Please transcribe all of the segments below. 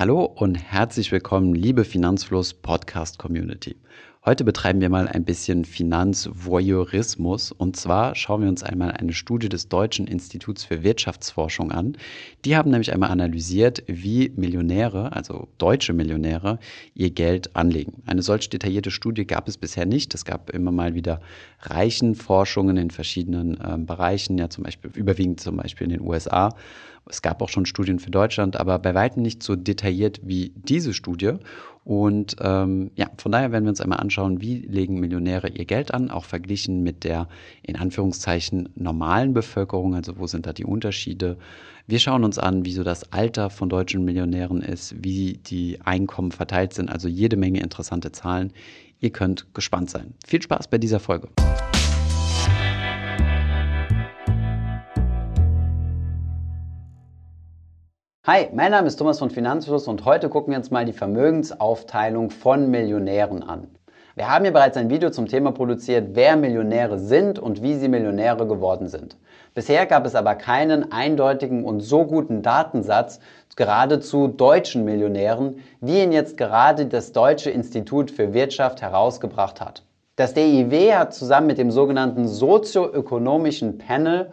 Hallo und herzlich willkommen, liebe Finanzfluss Podcast Community. Heute betreiben wir mal ein bisschen Finanzvoyeurismus und zwar schauen wir uns einmal eine Studie des Deutschen Instituts für Wirtschaftsforschung an. Die haben nämlich einmal analysiert, wie Millionäre, also deutsche Millionäre, ihr Geld anlegen. Eine solch detaillierte Studie gab es bisher nicht. Es gab immer mal wieder Reichenforschungen in verschiedenen äh, Bereichen, ja zum Beispiel überwiegend zum Beispiel in den USA. Es gab auch schon Studien für Deutschland, aber bei weitem nicht so detailliert wie diese Studie. Und ähm, ja, von daher werden wir uns einmal anschauen, wie legen Millionäre ihr Geld an, auch verglichen mit der in Anführungszeichen normalen Bevölkerung, also wo sind da die Unterschiede. Wir schauen uns an, wie so das Alter von deutschen Millionären ist, wie die Einkommen verteilt sind, also jede Menge interessante Zahlen. Ihr könnt gespannt sein. Viel Spaß bei dieser Folge. Hi, mein Name ist Thomas von Finanzfluss und heute gucken wir uns mal die Vermögensaufteilung von Millionären an. Wir haben hier bereits ein Video zum Thema produziert, wer Millionäre sind und wie sie Millionäre geworden sind. Bisher gab es aber keinen eindeutigen und so guten Datensatz gerade zu deutschen Millionären, wie ihn jetzt gerade das Deutsche Institut für Wirtschaft herausgebracht hat. Das DIW hat zusammen mit dem sogenannten sozioökonomischen Panel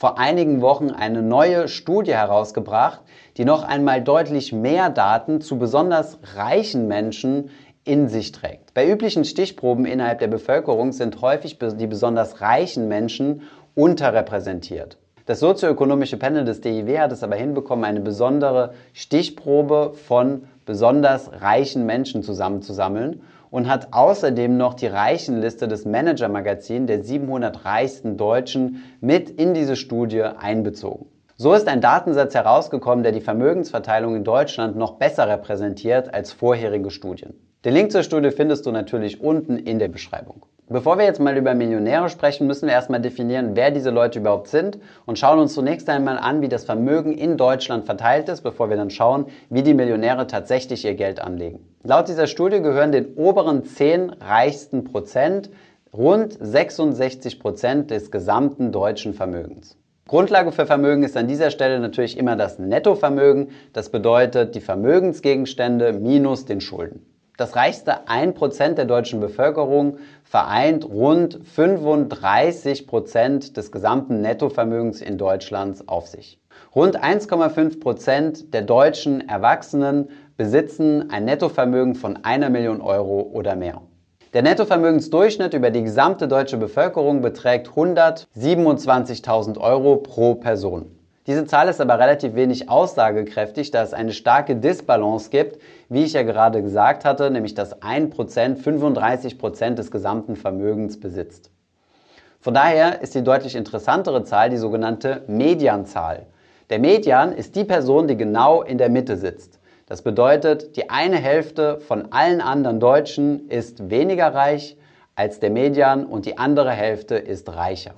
vor einigen Wochen eine neue Studie herausgebracht, die noch einmal deutlich mehr Daten zu besonders reichen Menschen in sich trägt. Bei üblichen Stichproben innerhalb der Bevölkerung sind häufig die besonders reichen Menschen unterrepräsentiert. Das sozioökonomische Panel des DIW hat es aber hinbekommen, eine besondere Stichprobe von besonders reichen Menschen zusammenzusammeln und hat außerdem noch die Reichenliste des Manager Magazin der 700 reichsten Deutschen mit in diese Studie einbezogen. So ist ein Datensatz herausgekommen, der die Vermögensverteilung in Deutschland noch besser repräsentiert als vorherige Studien. Den Link zur Studie findest du natürlich unten in der Beschreibung. Bevor wir jetzt mal über Millionäre sprechen, müssen wir erstmal definieren, wer diese Leute überhaupt sind und schauen uns zunächst einmal an, wie das Vermögen in Deutschland verteilt ist, bevor wir dann schauen, wie die Millionäre tatsächlich ihr Geld anlegen. Laut dieser Studie gehören den oberen 10 reichsten Prozent rund 66 Prozent des gesamten deutschen Vermögens. Grundlage für Vermögen ist an dieser Stelle natürlich immer das Nettovermögen. Das bedeutet die Vermögensgegenstände minus den Schulden. Das reichste 1% der deutschen Bevölkerung vereint rund 35% des gesamten Nettovermögens in Deutschland auf sich. Rund 1,5% der deutschen Erwachsenen besitzen ein Nettovermögen von einer Million Euro oder mehr. Der Nettovermögensdurchschnitt über die gesamte deutsche Bevölkerung beträgt 127.000 Euro pro Person. Diese Zahl ist aber relativ wenig aussagekräftig, da es eine starke Disbalance gibt, wie ich ja gerade gesagt hatte, nämlich dass 1% 35% des gesamten Vermögens besitzt. Von daher ist die deutlich interessantere Zahl die sogenannte Medianzahl. Der Median ist die Person, die genau in der Mitte sitzt. Das bedeutet, die eine Hälfte von allen anderen Deutschen ist weniger reich als der Median und die andere Hälfte ist reicher.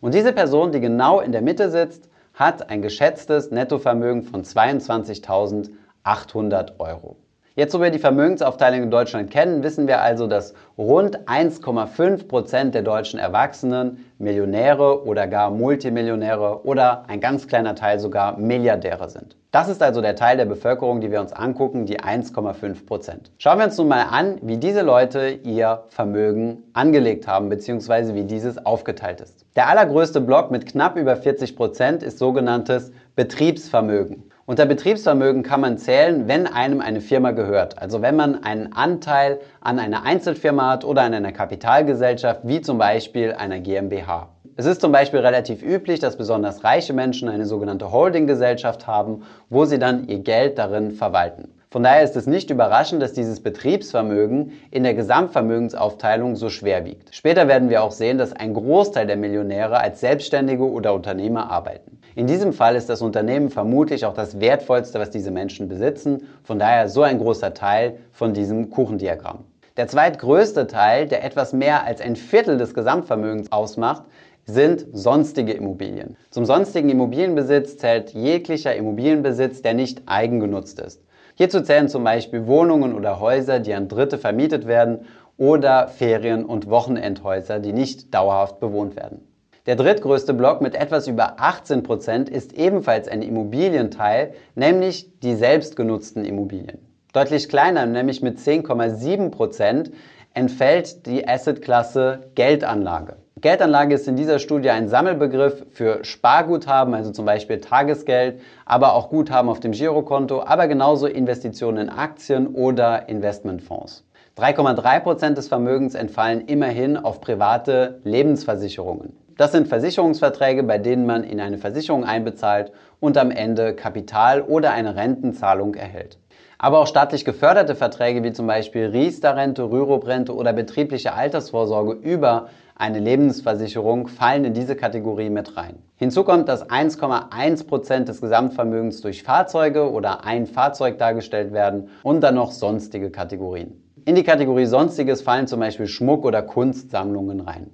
Und diese Person, die genau in der Mitte sitzt, hat ein geschätztes Nettovermögen von 22.800 Euro. Jetzt, wo wir die Vermögensaufteilung in Deutschland kennen, wissen wir also, dass rund 1,5 Prozent der deutschen Erwachsenen Millionäre oder gar Multimillionäre oder ein ganz kleiner Teil sogar Milliardäre sind. Das ist also der Teil der Bevölkerung, die wir uns angucken, die 1,5 Prozent. Schauen wir uns nun mal an, wie diese Leute ihr Vermögen angelegt haben, beziehungsweise wie dieses aufgeteilt ist. Der allergrößte Block mit knapp über 40 Prozent ist sogenanntes Betriebsvermögen. Unter Betriebsvermögen kann man zählen, wenn einem eine Firma gehört. Also wenn man einen Anteil an einer Einzelfirma hat oder an einer Kapitalgesellschaft, wie zum Beispiel einer GmbH. Es ist zum Beispiel relativ üblich, dass besonders reiche Menschen eine sogenannte Holdinggesellschaft haben, wo sie dann ihr Geld darin verwalten. Von daher ist es nicht überraschend, dass dieses Betriebsvermögen in der Gesamtvermögensaufteilung so schwer wiegt. Später werden wir auch sehen, dass ein Großteil der Millionäre als Selbstständige oder Unternehmer arbeiten. In diesem Fall ist das Unternehmen vermutlich auch das Wertvollste, was diese Menschen besitzen. Von daher so ein großer Teil von diesem Kuchendiagramm. Der zweitgrößte Teil, der etwas mehr als ein Viertel des Gesamtvermögens ausmacht, sind sonstige Immobilien. Zum sonstigen Immobilienbesitz zählt jeglicher Immobilienbesitz, der nicht eigengenutzt ist. Hierzu zählen zum Beispiel Wohnungen oder Häuser, die an Dritte vermietet werden oder Ferien- und Wochenendhäuser, die nicht dauerhaft bewohnt werden. Der drittgrößte Block mit etwas über 18% ist ebenfalls ein Immobilienteil, nämlich die selbstgenutzten Immobilien. Deutlich kleiner, nämlich mit 10,7%, entfällt die Assetklasse Geldanlage. Geldanlage ist in dieser Studie ein Sammelbegriff für Sparguthaben, also zum Beispiel Tagesgeld, aber auch Guthaben auf dem Girokonto, aber genauso Investitionen in Aktien oder Investmentfonds. 3,3% des Vermögens entfallen immerhin auf private Lebensversicherungen. Das sind Versicherungsverträge, bei denen man in eine Versicherung einbezahlt und am Ende Kapital oder eine Rentenzahlung erhält. Aber auch staatlich geförderte Verträge wie zum Beispiel Riester-Rente, Rürup-Rente oder betriebliche Altersvorsorge über eine Lebensversicherung fallen in diese Kategorie mit rein. Hinzu kommt, dass 1,1 Prozent des Gesamtvermögens durch Fahrzeuge oder ein Fahrzeug dargestellt werden und dann noch sonstige Kategorien. In die Kategorie Sonstiges fallen zum Beispiel Schmuck- oder Kunstsammlungen rein.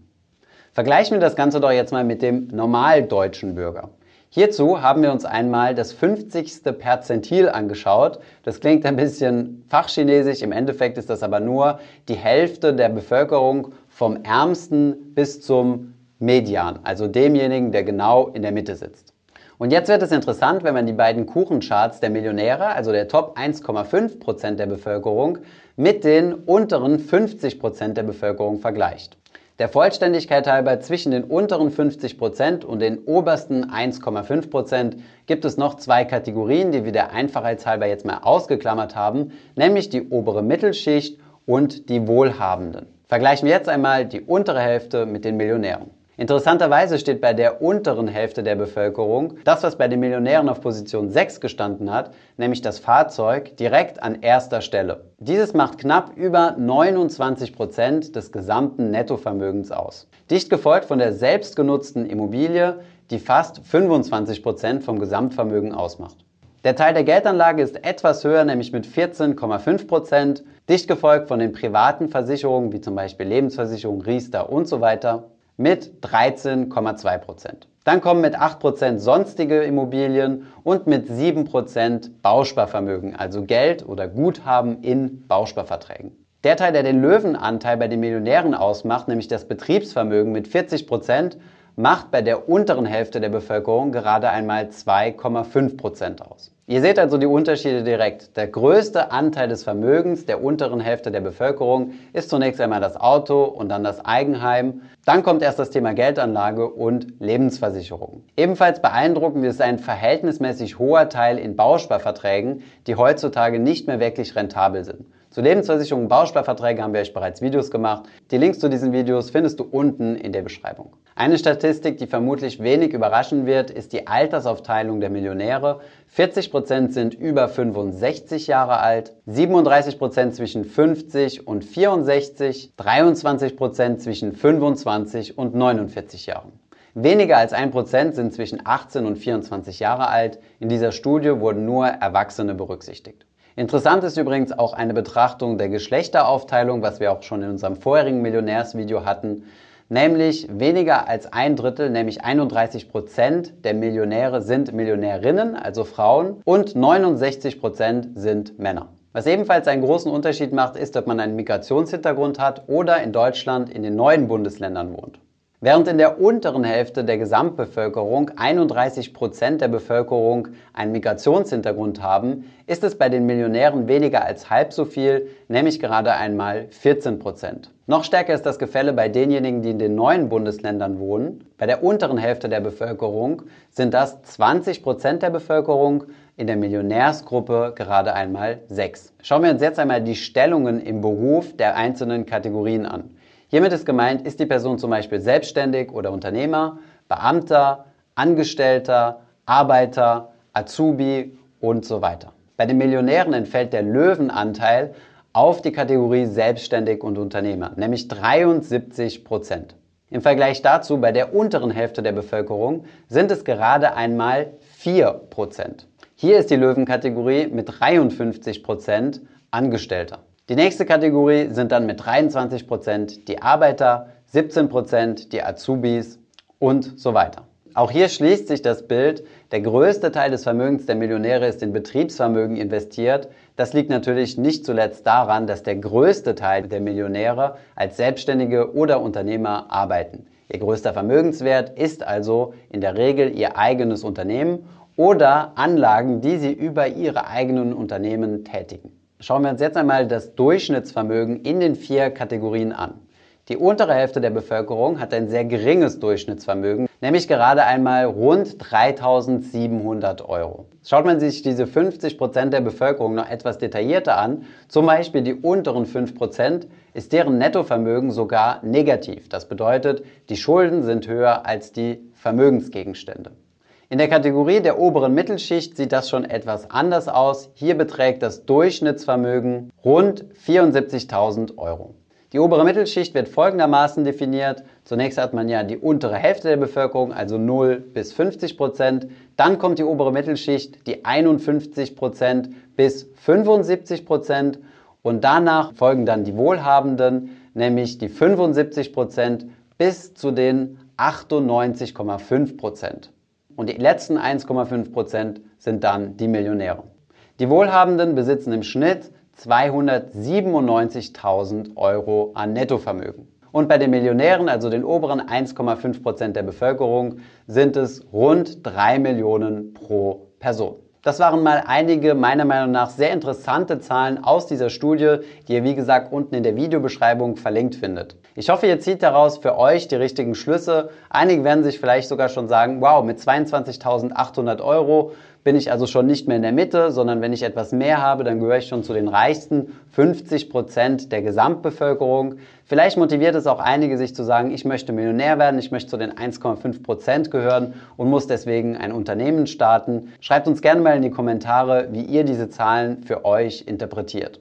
Vergleichen wir das Ganze doch jetzt mal mit dem normaldeutschen Bürger. Hierzu haben wir uns einmal das 50. Perzentil angeschaut. Das klingt ein bisschen fachchinesisch, im Endeffekt ist das aber nur die Hälfte der Bevölkerung vom ärmsten bis zum Median, also demjenigen, der genau in der Mitte sitzt. Und jetzt wird es interessant, wenn man die beiden Kuchencharts der Millionäre, also der Top 1,5% der Bevölkerung, mit den unteren 50% der Bevölkerung vergleicht. Der Vollständigkeit halber zwischen den unteren 50% und den obersten 1,5% gibt es noch zwei Kategorien, die wir der Einfachheitshalber jetzt mal ausgeklammert haben, nämlich die obere Mittelschicht und die Wohlhabenden. Vergleichen wir jetzt einmal die untere Hälfte mit den Millionären. Interessanterweise steht bei der unteren Hälfte der Bevölkerung das, was bei den Millionären auf Position 6 gestanden hat, nämlich das Fahrzeug, direkt an erster Stelle. Dieses macht knapp über 29 Prozent des gesamten Nettovermögens aus. Dicht gefolgt von der selbstgenutzten Immobilie, die fast 25 Prozent vom Gesamtvermögen ausmacht. Der Teil der Geldanlage ist etwas höher, nämlich mit 14,5 Prozent, dicht gefolgt von den privaten Versicherungen wie zum Beispiel Lebensversicherung, Riester und so weiter mit 13,2 Prozent. Dann kommen mit 8 Prozent sonstige Immobilien und mit 7 Prozent Bausparvermögen, also Geld oder Guthaben in Bausparverträgen. Der Teil, der den Löwenanteil bei den Millionären ausmacht, nämlich das Betriebsvermögen mit 40 Prozent, macht bei der unteren Hälfte der Bevölkerung gerade einmal 2,5 Prozent aus. Ihr seht also die Unterschiede direkt. Der größte Anteil des Vermögens der unteren Hälfte der Bevölkerung ist zunächst einmal das Auto und dann das Eigenheim. Dann kommt erst das Thema Geldanlage und Lebensversicherung. Ebenfalls beeindruckend ist ein verhältnismäßig hoher Teil in Bausparverträgen, die heutzutage nicht mehr wirklich rentabel sind. Zu Lebensversicherungen und Bausparverträgen haben wir euch bereits Videos gemacht. Die Links zu diesen Videos findest du unten in der Beschreibung. Eine Statistik, die vermutlich wenig überraschen wird, ist die Altersaufteilung der Millionäre. 40% sind über 65 Jahre alt, 37% zwischen 50 und 64, 23% zwischen 25 und 49 Jahren. Weniger als 1% sind zwischen 18 und 24 Jahre alt. In dieser Studie wurden nur Erwachsene berücksichtigt. Interessant ist übrigens auch eine Betrachtung der Geschlechteraufteilung, was wir auch schon in unserem vorherigen Millionärsvideo hatten. Nämlich weniger als ein Drittel, nämlich 31 Prozent der Millionäre sind Millionärinnen, also Frauen, und 69 Prozent sind Männer. Was ebenfalls einen großen Unterschied macht, ist, ob man einen Migrationshintergrund hat oder in Deutschland in den neuen Bundesländern wohnt. Während in der unteren Hälfte der Gesamtbevölkerung 31 Prozent der Bevölkerung einen Migrationshintergrund haben, ist es bei den Millionären weniger als halb so viel, nämlich gerade einmal 14 Prozent. Noch stärker ist das Gefälle bei denjenigen, die in den neuen Bundesländern wohnen. Bei der unteren Hälfte der Bevölkerung sind das 20 Prozent der Bevölkerung, in der Millionärsgruppe gerade einmal 6. Schauen wir uns jetzt einmal die Stellungen im Beruf der einzelnen Kategorien an. Hiermit ist gemeint, ist die Person zum Beispiel selbstständig oder Unternehmer, Beamter, Angestellter, Arbeiter, Azubi und so weiter. Bei den Millionären entfällt der Löwenanteil auf die Kategorie Selbstständig und Unternehmer, nämlich 73 Prozent. Im Vergleich dazu bei der unteren Hälfte der Bevölkerung sind es gerade einmal 4 Prozent. Hier ist die Löwenkategorie mit 53 Prozent Angestellter. Die nächste Kategorie sind dann mit 23% die Arbeiter, 17% die Azubis und so weiter. Auch hier schließt sich das Bild, der größte Teil des Vermögens der Millionäre ist in Betriebsvermögen investiert. Das liegt natürlich nicht zuletzt daran, dass der größte Teil der Millionäre als Selbstständige oder Unternehmer arbeiten. Ihr größter Vermögenswert ist also in der Regel Ihr eigenes Unternehmen oder Anlagen, die Sie über Ihre eigenen Unternehmen tätigen. Schauen wir uns jetzt einmal das Durchschnittsvermögen in den vier Kategorien an. Die untere Hälfte der Bevölkerung hat ein sehr geringes Durchschnittsvermögen, nämlich gerade einmal rund 3700 Euro. Schaut man sich diese 50 Prozent der Bevölkerung noch etwas detaillierter an, zum Beispiel die unteren 5%, ist deren Nettovermögen sogar negativ. Das bedeutet, die Schulden sind höher als die Vermögensgegenstände. In der Kategorie der oberen Mittelschicht sieht das schon etwas anders aus. Hier beträgt das Durchschnittsvermögen rund 74.000 Euro. Die obere Mittelschicht wird folgendermaßen definiert. Zunächst hat man ja die untere Hälfte der Bevölkerung, also 0 bis 50 Prozent. Dann kommt die obere Mittelschicht, die 51 Prozent bis 75 Prozent. Und danach folgen dann die Wohlhabenden, nämlich die 75 Prozent bis zu den 98,5 Prozent. Und die letzten 1,5 Prozent sind dann die Millionäre. Die Wohlhabenden besitzen im Schnitt 297.000 Euro an Nettovermögen. Und bei den Millionären, also den oberen 1,5 Prozent der Bevölkerung, sind es rund 3 Millionen pro Person. Das waren mal einige meiner Meinung nach sehr interessante Zahlen aus dieser Studie, die ihr wie gesagt unten in der Videobeschreibung verlinkt findet. Ich hoffe, ihr zieht daraus für euch die richtigen Schlüsse. Einige werden sich vielleicht sogar schon sagen, wow, mit 22.800 Euro bin ich also schon nicht mehr in der Mitte, sondern wenn ich etwas mehr habe, dann gehöre ich schon zu den reichsten 50 Prozent der Gesamtbevölkerung. Vielleicht motiviert es auch einige, sich zu sagen, ich möchte Millionär werden, ich möchte zu den 1,5 Prozent gehören und muss deswegen ein Unternehmen starten. Schreibt uns gerne mal in die Kommentare, wie ihr diese Zahlen für euch interpretiert.